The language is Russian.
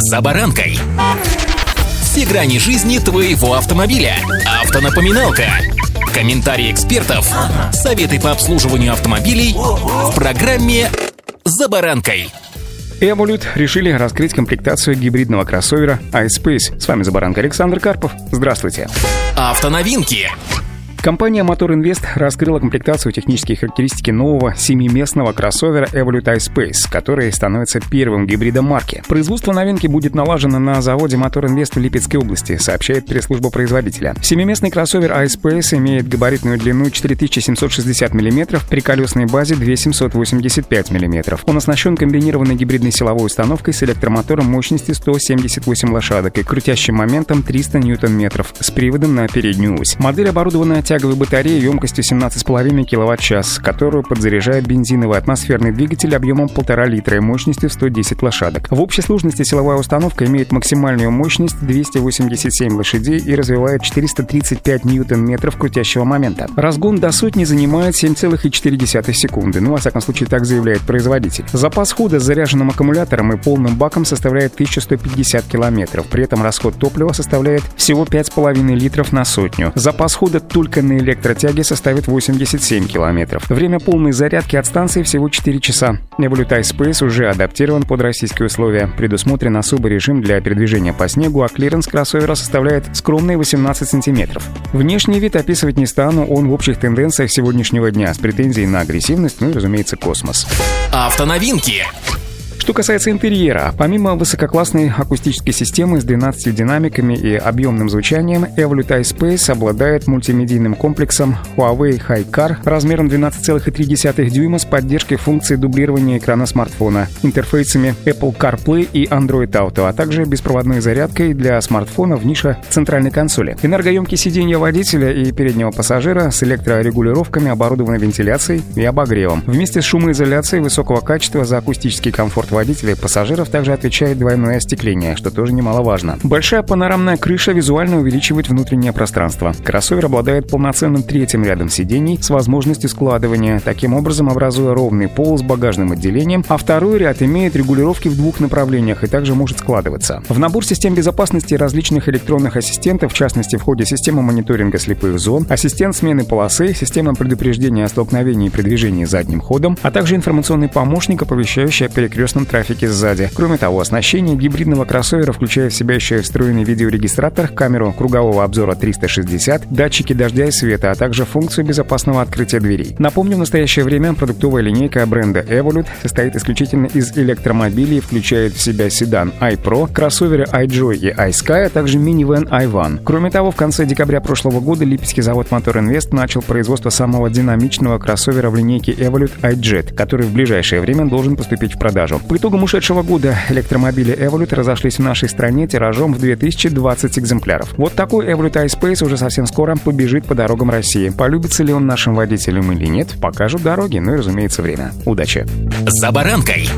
«За баранкой». Все грани жизни твоего автомобиля. Автонапоминалка. Комментарии экспертов. Советы по обслуживанию автомобилей в программе «За баранкой». Evolut решили раскрыть комплектацию гибридного кроссовера iSpace. С вами «За баранкой» Александр Карпов. Здравствуйте. Автоновинки. Компания Motor Invest раскрыла комплектацию технические характеристики нового семиместного кроссовера Evolute iSpace, который становится первым гибридом марки. Производство новинки будет налажено на заводе Motor Invest в Липецкой области, сообщает пресс-служба производителя. Семиместный кроссовер iSpace имеет габаритную длину 4760 мм при колесной базе 2785 мм. Он оснащен комбинированной гибридной силовой установкой с электромотором мощностью 178 лошадок и крутящим моментом 300 ньютон-метров с приводом на переднюю ось. Модель оборудована тяговой батареей емкостью 17,5 кВт-час, которую подзаряжает бензиновый атмосферный двигатель объемом 1,5 литра и мощностью 110 лошадок. В общей сложности силовая установка имеет максимальную мощность 287 лошадей и развивает 435 ньютон-метров крутящего момента. Разгон до сотни занимает 7,4 секунды, ну, во всяком случае, так заявляет производитель. Запас хода с заряженным аккумулятором и полным баком составляет 1150 километров, при этом расход топлива составляет всего 5,5 литров на сотню. Запас хода только на электротяге составит 87 километров. Время полной зарядки от станции всего 4 часа. Evolute iSpace уже адаптирован под российские условия. Предусмотрен особый режим для передвижения по снегу, а клиренс кроссовера составляет скромные 18 сантиметров. Внешний вид описывать не стану, он в общих тенденциях сегодняшнего дня с претензией на агрессивность, ну и, разумеется, космос. Автоновинки. Что касается интерьера, помимо высококлассной акустической системы с 12 динамиками и объемным звучанием, Evolute iSpace обладает мультимедийным комплексом Huawei HiCar размером 12,3 дюйма с поддержкой функции дублирования экрана смартфона, интерфейсами Apple CarPlay и Android Auto, а также беспроводной зарядкой для смартфона в нише центральной консоли. Энергоемкие сиденья водителя и переднего пассажира с электрорегулировками оборудованы вентиляцией и обогревом. Вместе с шумоизоляцией высокого качества за акустический комфорт водителей и пассажиров также отвечает двойное остекление, что тоже немаловажно. Большая панорамная крыша визуально увеличивает внутреннее пространство. Кроссовер обладает полноценным третьим рядом сидений с возможностью складывания, таким образом образуя ровный пол с багажным отделением, а второй ряд имеет регулировки в двух направлениях и также может складываться. В набор систем безопасности различных электронных ассистентов, в частности в ходе системы мониторинга слепых зон, ассистент смены полосы, система предупреждения о столкновении при движении задним ходом, а также информационный помощник, оповещающий о перекрестном трафике сзади. Кроме того, оснащение гибридного кроссовера включает в себя еще встроенный видеорегистратор, камеру кругового обзора 360, датчики дождя и света, а также функцию безопасного открытия дверей. Напомню, в настоящее время продуктовая линейка бренда Evolute состоит исключительно из электромобилей, включает в себя седан iPro, кроссоверы iJoy и iSky, а также минивэн i1. Кроме того, в конце декабря прошлого года Липецкий завод Motor Invest начал производство самого динамичного кроссовера в линейке Evolute iJet, который в ближайшее время должен поступить в продажу. По итогам ушедшего года электромобили Evolute разошлись в нашей стране тиражом в 2020 экземпляров. Вот такой Evolute iSpace уже совсем скоро побежит по дорогам России. Полюбится ли он нашим водителям или нет, покажут дороги, ну и, разумеется, время. Удачи! «За баранкой»